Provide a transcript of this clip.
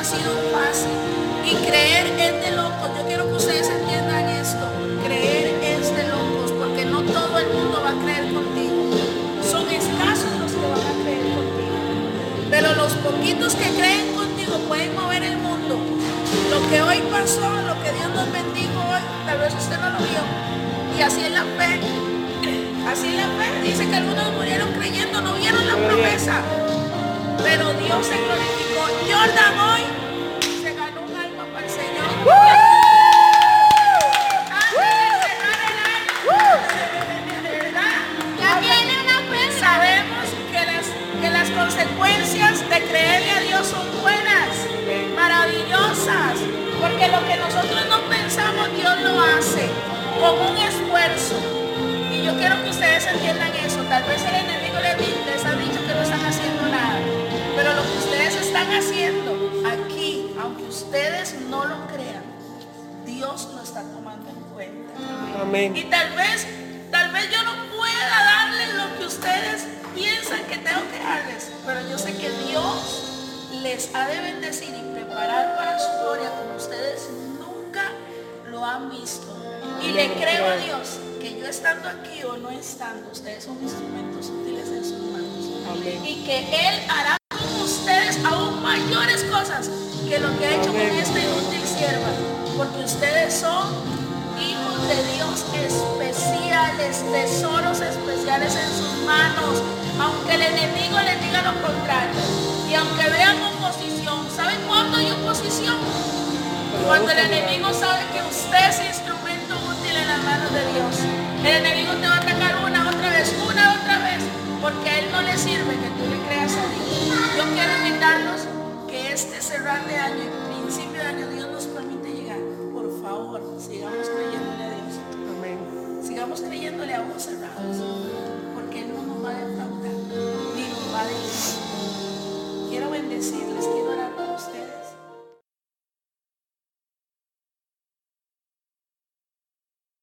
ha sido fácil. Y creer es de locos. Yo quiero que ustedes entiendan esto. Creer es de locos, porque no todo el mundo va a creer contigo. Son escasos los que van a creer contigo. Pero los poquitos que creen contigo pueden mover el mundo. Lo que hoy pasó, lo que Dios nos bendijo hoy, tal vez usted no lo vio. Y así es la fe. Así es la fe. Dice que algunos murieron creyendo, no vieron la promesa. Pero Dios se glorificó. Jordan hoy creerle a Dios son buenas, maravillosas, porque lo que nosotros no pensamos, Dios lo hace con un esfuerzo. Y yo quiero que ustedes entiendan eso. Tal vez el enemigo les, ha dicho que no están haciendo nada, pero lo que ustedes están haciendo aquí, aunque ustedes no lo crean, Dios lo está tomando en cuenta. Amén. Y tal vez, tal vez yo no pueda darles lo que ustedes piensan que tengo que darles, pero yo sé que les ha de bendecir y preparar para su gloria como ustedes nunca lo han visto. Y le creo a Dios que yo estando aquí o no estando, ustedes son instrumentos útiles en sus manos. Amén. Y que Él hará con ustedes aún mayores cosas que lo que ha hecho con esta inútil sierva. Porque ustedes son hijos de Dios especiales, tesoros especiales en sus manos. Aunque el enemigo Cuando el enemigo sabe que usted es instrumento útil en las manos de Dios. El enemigo te va a atacar una, otra vez, una, otra vez. Porque a él no le sirve que tú le creas a Dios. Yo quiero invitarlos que este cerrar de año, y principio de año, Dios nos permite llegar. Por favor, sigamos creyéndole a Dios. Amén. Sigamos creyéndole a ojos cerrados. Porque Él no nos va a defraudar, ni nos va a dejar. Quiero bendecirles,